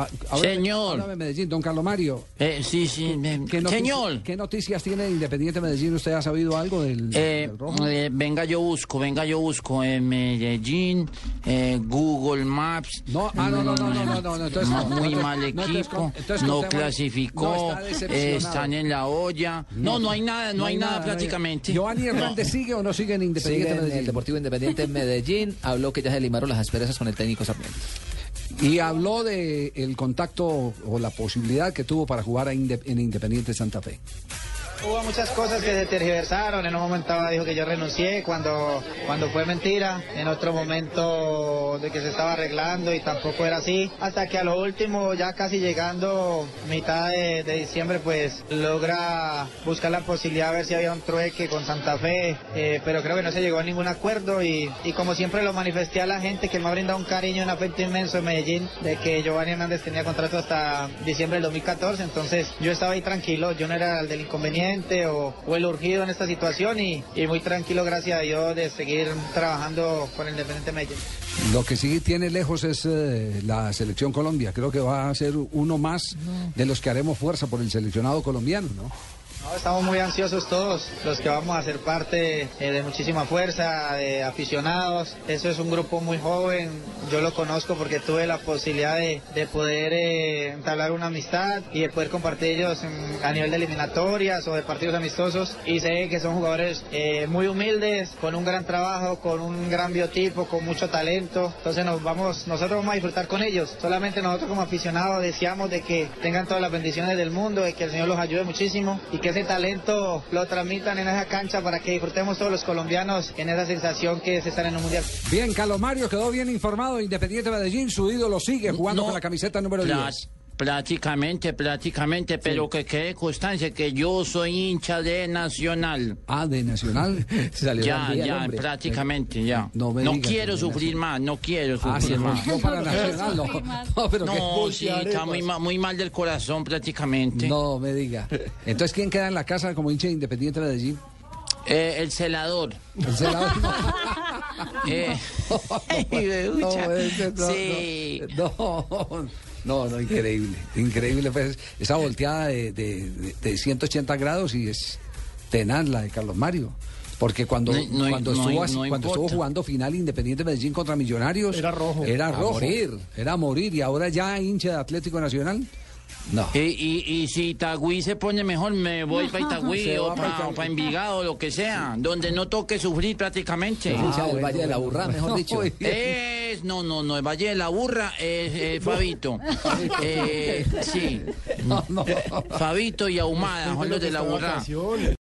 Ah, háblame- Señor. háblame, Medellín, don Carlos Mario. Eh, sí, sí. eh, ¿Qué señor, ¿Qué noticias tiene de Independiente Medellín? ¿Usted ha sabido algo del, eh, del rojo? eh, venga yo busco, venga yo busco en Medellín, eh, Google Maps. No, ah, no, no, no, no, no, no, no, entonces no, muy mal no, entonces equipo, entonces no clasificó, no, está eh, están en la olla. No, no hay nada, no, hay nada, no prácticamente. ¿Giovanni Hernández sigue o no sigue en Sigue Independiente en Medellín? el Deportivo Independiente en Medellín. Habló que ya se limaron las asperezas con el técnico Sarmiento. Y habló de el contacto o la posibilidad que tuvo para jugar a en Independiente Santa Fe. Hubo muchas cosas que se tergiversaron. En un momento dijo que yo renuncié cuando, cuando fue mentira. En otro momento de que se estaba arreglando y tampoco era así. Hasta que a lo último, ya casi llegando mitad de, diciembre, pues logra buscar la posibilidad de ver si había un trueque con Santa Fe. eh, pero creo que no se llegó a ningún acuerdo y, y como siempre lo manifesté a la gente que me ha brindado un cariño y un afecto inmenso en Medellín de que Giovanni Hernández tenía contrato hasta diciembre del 2014. Entonces yo estaba ahí tranquilo. Yo no era el del inconveniente o, o el urgido en esta situación y, y muy tranquilo, gracias a Dios, de seguir trabajando con el Independiente Medellín. Lo que sí tiene lejos es eh, la selección Colombia. Creo que va a ser uno más de los que haremos fuerza por el seleccionado colombiano, ¿no? Estamos muy ansiosos todos, los que vamos a ser parte eh, de muchísima fuerza, de aficionados. Eso es un grupo muy joven, yo lo conozco porque tuve la posibilidad de, de poder eh, entablar una amistad y de poder compartir ellos a nivel de eliminatorias o de partidos amistosos. Y sé que son jugadores eh, muy humildes, con un gran trabajo, con un gran biotipo, con mucho talento. Entonces nos vamos, nosotros vamos a disfrutar con ellos. Solamente nosotros como aficionados deseamos de que tengan todas las bendiciones del mundo, de que el Señor los ayude muchísimo y que ese talento lo transmitan en esa cancha para que disfrutemos todos los colombianos en esa sensación que es estar en un mundial. Bien, Carlos Mario quedó bien informado. Independiente Medellín, su ídolo sigue jugando No. con la camiseta número Pra- 10. Prácticamente, prácticamente, pero que quede constancia que yo soy hincha de Nacional. Ah, de Nacional. Salió Ya, ya, hombre. prácticamente, ya. No No, quiero sufrir más, no quiero Ah, sufrir más. volvió para Nacional. No, no pero No, qué sí, está muy, ma- muy mal del corazón prácticamente. No me diga. Entonces, ¿quién queda en la casa como hincha de Independiente Medellín? Eh, el celador. El celador. Eh, No, no, sí. no, no, no, increíble, increíble. Pues, esa volteada de, de, de- de 180 grados y es tenaz la de Carlos Mario. Porque cuando, No, no, cuando, no, estuvo, cuando estuvo jugando final Independiente Medellín contra Millonarios, era rojo. Era rojo. morir, era morir. Y ahora ya hincha de Atlético Nacional. No. Y, y, y si Itagüí se pone mejor, me voy para Itagüí o pa' para Itagüí. Envigado, lo que sea, donde no toque sufrir prácticamente. Bueno, Valle de la Burra, bueno. mejor dicho. Muy bien. Es, no, no, no, el Valle de la Burra es eh, Fabito. Eh, sí, No, no. Fabito y Ahumada, son los de la Burra.